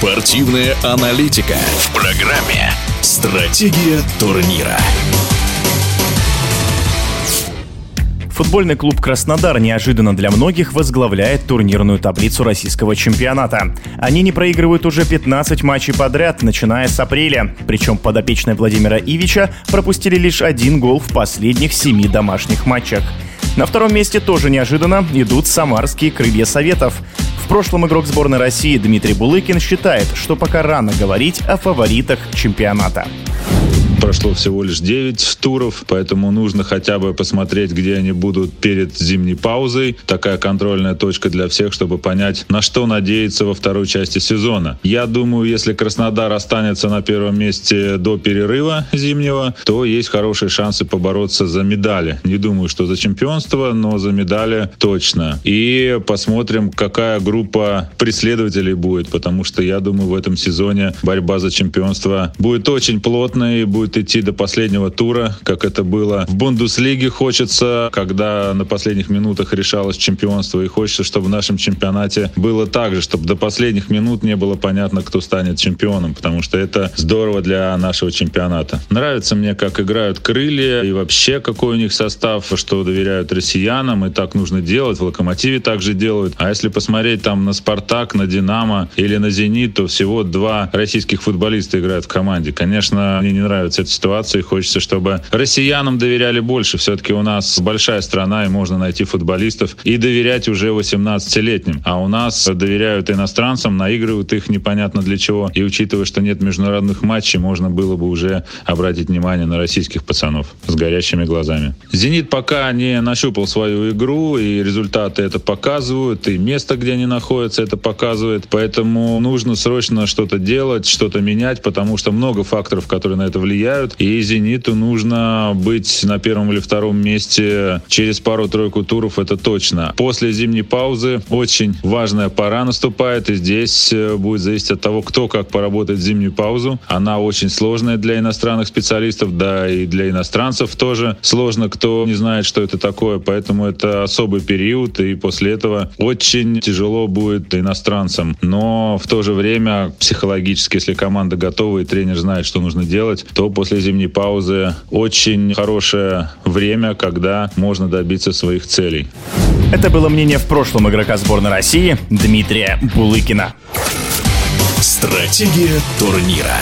Спортивная аналитика в программе «Стратегия турнира». Футбольный клуб «Краснодар» неожиданно для многих возглавляет турнирную таблицу российского чемпионата. Они не проигрывают уже 15 матчей подряд, начиная с апреля. Причем подопечные Владимира Ивича пропустили лишь один гол в последних семи домашних матчах. На втором месте тоже неожиданно идут самарские крылья Советов. Прошлом игрок сборной России Дмитрий Булыкин считает, что пока рано говорить о фаворитах чемпионата прошло всего лишь 9 туров, поэтому нужно хотя бы посмотреть, где они будут перед зимней паузой. Такая контрольная точка для всех, чтобы понять, на что надеяться во второй части сезона. Я думаю, если Краснодар останется на первом месте до перерыва зимнего, то есть хорошие шансы побороться за медали. Не думаю, что за чемпионство, но за медали точно. И посмотрим, какая группа преследователей будет, потому что я думаю, в этом сезоне борьба за чемпионство будет очень плотной, будет будет идти до последнего тура, как это было в Бундеслиге. Хочется, когда на последних минутах решалось чемпионство, и хочется, чтобы в нашем чемпионате было так же, чтобы до последних минут не было понятно, кто станет чемпионом, потому что это здорово для нашего чемпионата. Нравится мне, как играют крылья и вообще какой у них состав, что доверяют россиянам, и так нужно делать. В Локомотиве также делают. А если посмотреть там на Спартак, на Динамо или на Зенит, то всего два российских футболиста играют в команде. Конечно, мне не нравится этой ситуации. Хочется, чтобы россиянам доверяли больше. Все-таки у нас большая страна, и можно найти футболистов и доверять уже 18-летним. А у нас доверяют иностранцам, наигрывают их непонятно для чего. И учитывая, что нет международных матчей, можно было бы уже обратить внимание на российских пацанов с горящими глазами. «Зенит» пока не нащупал свою игру, и результаты это показывают, и место, где они находятся, это показывает. Поэтому нужно срочно что-то делать, что-то менять, потому что много факторов, которые на это влияют влияют. И «Зениту» нужно быть на первом или втором месте через пару-тройку туров, это точно. После зимней паузы очень важная пора наступает, и здесь э, будет зависеть от того, кто как поработает зимнюю паузу. Она очень сложная для иностранных специалистов, да и для иностранцев тоже сложно, кто не знает, что это такое, поэтому это особый период, и после этого очень тяжело будет иностранцам. Но в то же время психологически, если команда готова и тренер знает, что нужно делать, то после зимней паузы очень хорошее время, когда можно добиться своих целей. Это было мнение в прошлом игрока сборной России Дмитрия Булыкина. Стратегия турнира.